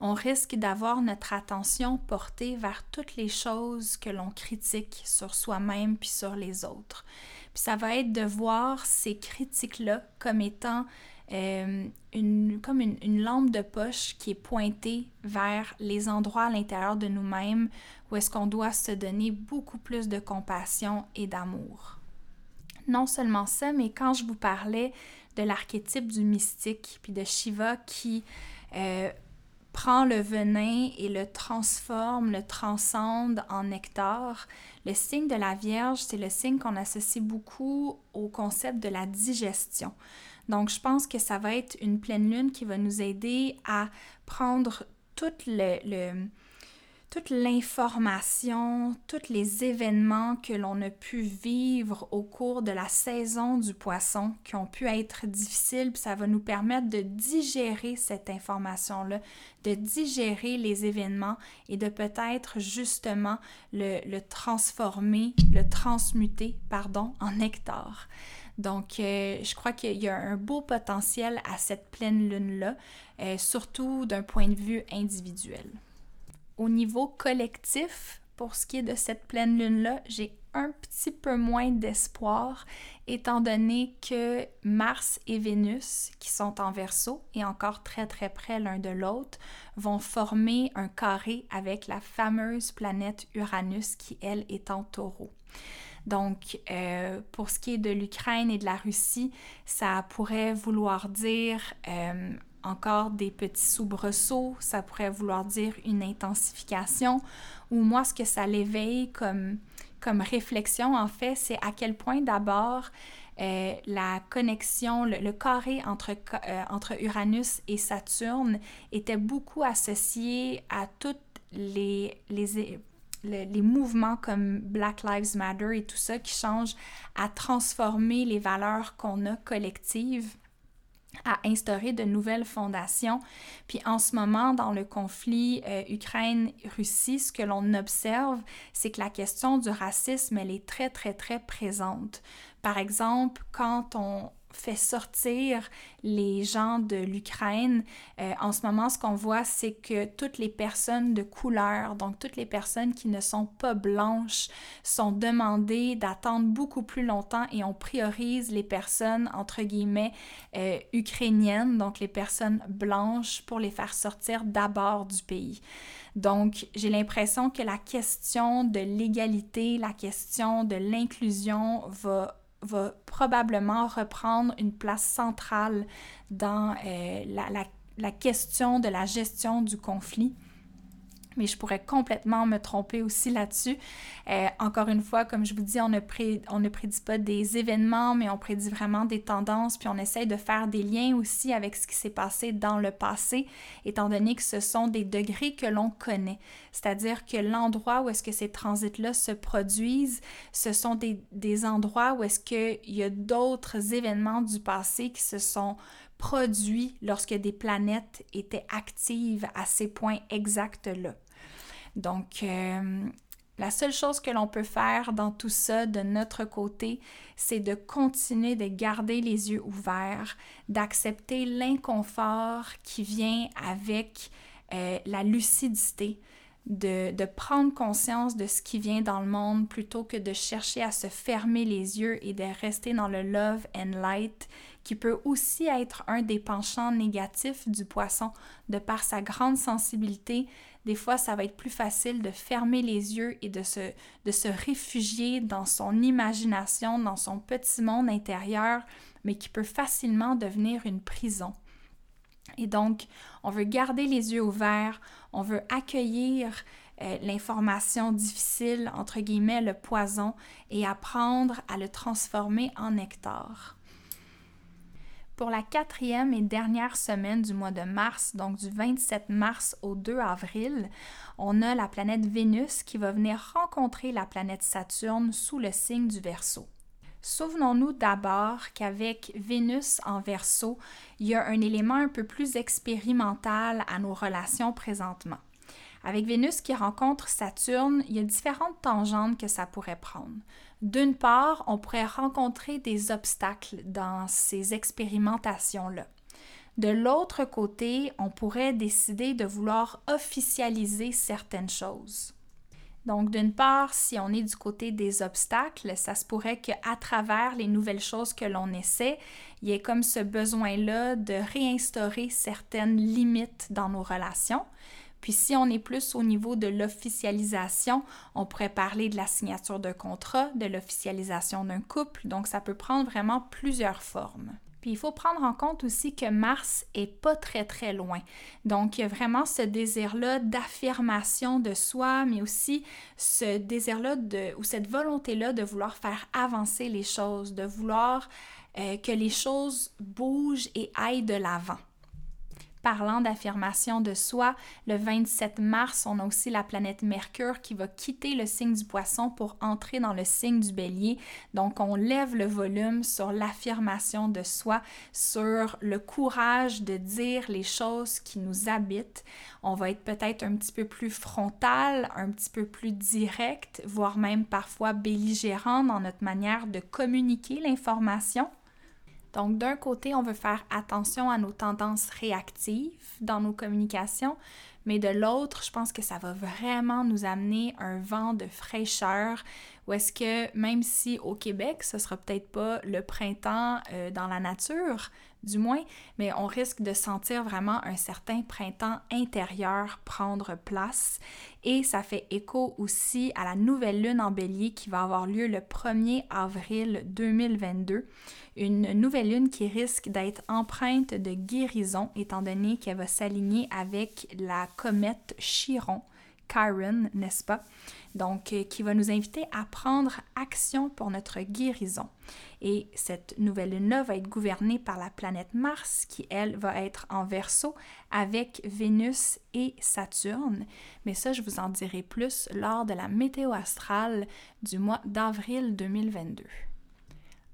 on risque d'avoir notre attention portée vers toutes les choses que l'on critique sur soi-même puis sur les autres. Puis ça va être de voir ces critiques-là comme étant euh, une, comme une, lampe de poche qui est pointée vers les endroits à l'intérieur de nous-mêmes où est-ce qu'on doit se donner beaucoup plus de compassion et d'amour. Non seulement ça, mais quand je vous parlais de l'archétype du mystique, puis de Shiva qui euh, prend le venin et le transforme, le transcende en nectar. Le signe de la Vierge, c'est le signe qu'on associe beaucoup au concept de la digestion. Donc, je pense que ça va être une pleine lune qui va nous aider à prendre tout le, le toute l'information, tous les événements que l'on a pu vivre au cours de la saison du poisson qui ont pu être difficiles, puis ça va nous permettre de digérer cette information-là, de digérer les événements et de peut-être justement le, transformer, le transmuter, pardon, en nectar. Donc, euh, je crois qu'il y a un beau potentiel à cette pleine lune-là, euh, surtout d'un point de vue individuel au niveau collectif, pour ce qui est de cette pleine lune-là, j'ai un petit peu moins d'espoir, étant donné que Mars et Vénus, qui sont en verso et encore très très près l'un de l'autre, vont former un carré avec la fameuse planète Uranus qui, elle, est en taureau. Donc, euh, pour ce qui est de l'Ukraine et de la Russie, ça pourrait vouloir dire euh, encore des petits soubresauts, ça pourrait vouloir dire une intensification, ou moi, ce que ça l'éveille comme, comme réflexion, en fait, c'est à quel point d'abord euh, la connexion, le, carré entre, euh, entre Uranus et Saturne était beaucoup associé à toutes les, les, les, mouvements comme Black Lives Matter et tout ça qui changent à transformer les valeurs qu'on a collectives à instaurer de nouvelles fondations. Puis en ce moment, dans le conflit euh, Ukraine-Russie, ce que l'on observe, c'est que la question du racisme, elle est très, très, très présente. Par exemple, quand on, fait sortir les gens de l'Ukraine. Euh, en ce moment, ce qu'on voit, c'est que toutes les personnes de couleur, donc toutes les personnes qui ne sont pas blanches, sont demandées d'attendre beaucoup plus longtemps et on priorise les personnes, entre guillemets, euh, ukrainiennes, donc les personnes blanches, pour les faire sortir d'abord du pays. Donc, j'ai l'impression que la question de l'égalité, la question de l'inclusion va va probablement reprendre une place centrale dans euh, la, question de la gestion du conflit mais je pourrais complètement me tromper aussi là-dessus. Euh, encore une fois, comme je vous dis, on ne, on ne prédit pas des événements, mais on prédit vraiment des tendances, puis on essaye de faire des liens aussi avec ce qui s'est passé dans le passé, étant donné que ce sont des degrés que l'on connaît. C'est-à-dire que l'endroit où est-ce que ces transits-là se produisent, ce sont des, des endroits où est-ce qu'il y a d'autres événements du passé qui se sont produits lorsque des planètes étaient actives à ces points exacts-là. Donc, euh, la seule chose que l'on peut faire dans tout ça de notre côté, c'est de continuer de garder les yeux ouverts, d'accepter l'inconfort qui vient avec euh, la lucidité, de, de, prendre conscience de ce qui vient dans le monde plutôt que de chercher à se fermer les yeux et de rester dans le love and light qui peut aussi être un des penchants négatifs du poisson de par sa grande sensibilité. Des fois, ça va être plus facile de fermer les yeux et de se, réfugier dans son imagination, dans son petit monde intérieur, mais qui peut facilement devenir une prison. Et donc, on veut garder les yeux ouverts, on veut accueillir euh, l'information difficile, entre guillemets, le poison, et apprendre à le transformer en nectar. Pour la quatrième et dernière semaine du mois de mars, donc du 27 mars au 2 avril, on a la planète Vénus qui va venir rencontrer la planète Saturne sous le signe du Verseau. Souvenons-nous d'abord qu'avec Vénus en Verseau, il y a un élément un peu plus expérimental à nos relations présentement. Avec Vénus qui rencontre Saturne, il y a différentes tangentes que ça pourrait prendre. D'une part, on pourrait rencontrer des obstacles dans ces expérimentations-là. De l'autre côté, on pourrait décider de vouloir officialiser certaines choses. Donc, d'une part, si on est du côté des obstacles, ça se pourrait qu'à travers les nouvelles choses que l'on essaie, il y ait comme ce besoin-là de réinstaurer certaines limites dans nos relations. Puis si on est plus au niveau de l'officialisation, on pourrait parler de la signature d'un contrat, de l'officialisation d'un couple, donc ça peut prendre vraiment plusieurs formes. Puis il faut prendre en compte aussi que Mars est pas très très loin. Donc il y a vraiment ce désir-là d'affirmation de soi, mais aussi ce désir-là de, ou cette volonté-là de vouloir faire avancer les choses, de vouloir euh, que les choses bougent et aillent de l'avant parlant d'affirmation de soi, le 27 mars, on a aussi la planète Mercure qui va quitter le signe du poisson pour entrer dans le signe du bélier. Donc, on lève le volume sur l'affirmation de soi, sur le courage de dire les choses qui nous habitent. On va être peut-être un petit peu plus frontal, un petit peu plus direct, voire même parfois belligérant dans notre manière de communiquer l'information. Donc, d'un côté, on veut faire attention à nos tendances réactives dans nos communications, mais de l'autre, je pense que ça va vraiment nous amener un vent de fraîcheur, où est-ce que même si au Québec, ce sera peut-être pas le printemps euh, dans la nature, du moins, mais on risque de sentir vraiment un certain printemps intérieur prendre place. Et ça fait écho aussi à la nouvelle lune en bélier qui va avoir lieu le 1er avril 2022. Une nouvelle lune qui risque d'être empreinte de guérison étant donné qu'elle va s'aligner avec la comète Chiron. Chiron, n'est-ce pas? Donc, euh, qui va nous inviter à prendre action pour notre guérison. Et cette nouvelle lune-là va être gouvernée par la planète Mars, qui, elle, va être en verso avec Vénus et Saturne. Mais ça, je vous en dirai plus lors de la météo astrale du mois d'avril 2022.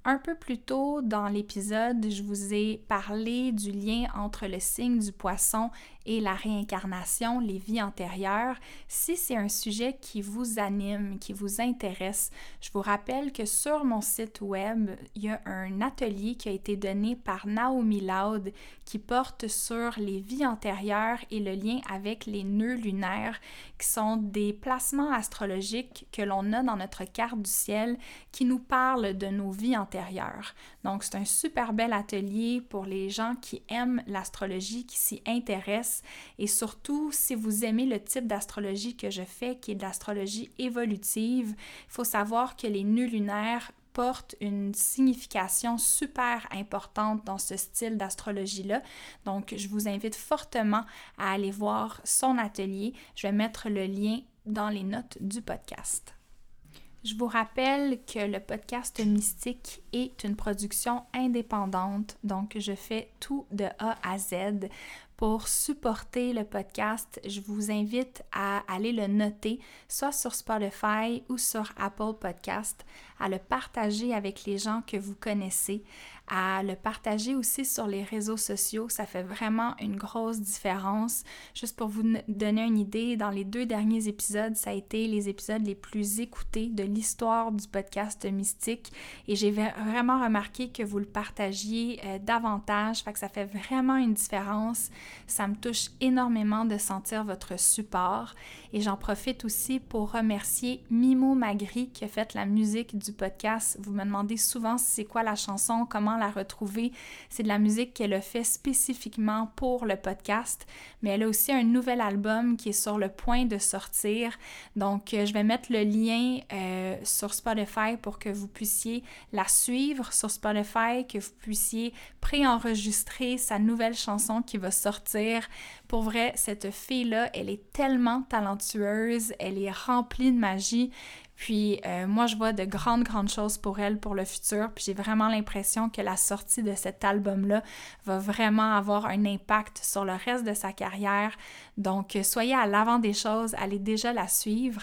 Un peu plus tôt dans l'épisode, je vous ai parlé du lien entre le signe du poisson et la réincarnation, les vies antérieures. Si c'est un sujet qui vous anime, qui vous intéresse, je vous rappelle que sur mon site web, il y a un atelier qui a été donné par Naomi Loud qui porte sur les vies antérieures et le lien avec les nœuds lunaires, qui sont des placements astrologiques que l'on a dans notre carte du ciel qui nous parlent de nos vies antérieures. Donc, c'est un super bel atelier pour les gens qui aiment l'astrologie, qui s'y intéressent et surtout, si vous aimez le type d'astrologie que je fais, qui est de l'astrologie évolutive, il faut savoir que les nœuds lunaires portent une signification super importante dans ce style d'astrologie-là. Donc, je vous invite fortement à aller voir son atelier. Je vais mettre le lien dans les notes du podcast. Je vous rappelle que le podcast Mystique est une production indépendante, donc je fais tout de A à Z. Pour supporter le podcast, je vous invite à aller le noter, soit sur Spotify ou sur Apple Podcast, à le partager avec les gens que vous connaissez, à le partager aussi sur les réseaux sociaux. Ça fait vraiment une grosse différence. Juste pour vous donner une idée, dans les deux derniers épisodes, ça a été les épisodes les plus écoutés de l'histoire du podcast Mystique et j'ai vraiment remarqué que vous le partagiez euh, davantage. Fait que ça fait vraiment une différence. Ça me touche énormément de sentir votre support et j'en profite aussi pour remercier Mimo Magri qui a fait la musique du podcast. Vous me demandez souvent c'est quoi la chanson, comment la retrouver. C'est de la musique qu'elle a fait spécifiquement pour le podcast, mais elle a aussi un nouvel album qui est sur le point de sortir. Donc, euh, je vais mettre le lien euh, sur Spotify pour que vous puissiez la suivre sur Spotify, que vous puissiez préenregistrer sa nouvelle chanson qui va sortir. Pour vrai, cette fille-là, elle est tellement talentueuse, elle est remplie de magie. Puis euh, moi, je vois de grandes, grandes choses pour elle pour le futur. Puis j'ai vraiment l'impression que la sortie de cet album-là va vraiment avoir un impact sur le reste de sa carrière. Donc, soyez à l'avant des choses, allez déjà la suivre.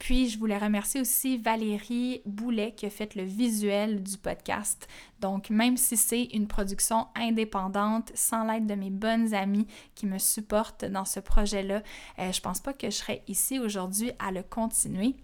Puis, je voulais remercier aussi Valérie Boulet qui a fait le visuel du podcast. Donc, même si c'est une production indépendante, sans l'aide de mes bonnes amies qui me supportent dans ce projet-là, euh, je pense pas que je serais ici aujourd'hui à le continuer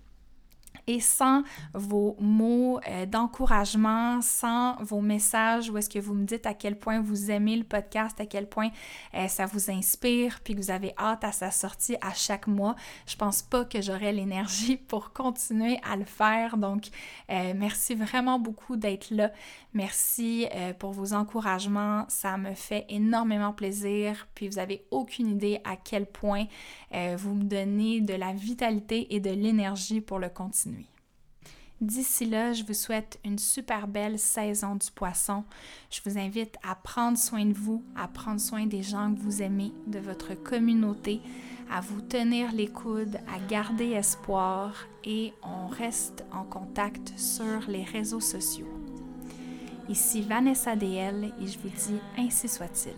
et sans vos mots euh, d'encouragement, sans vos messages où est-ce que vous me dites à quel point vous aimez le podcast, à quel point euh, ça vous inspire, puis que vous avez hâte à sa sortie à chaque mois, je pense pas que j'aurai l'énergie pour continuer à le faire. Donc, euh, merci vraiment beaucoup d'être là. Merci pour vos encouragements. Ça me fait énormément plaisir. Puis vous avez aucune idée à quel point vous me donnez de la vitalité et de l'énergie pour le continuer. D'ici là, je vous souhaite une super belle saison du poisson. Je vous invite à prendre soin de vous, à prendre soin des gens que vous aimez, de votre communauté, à vous tenir les coudes, à garder espoir et on reste en contact sur les réseaux sociaux. Ici Vanessa DL et je vous dis ainsi soit-il.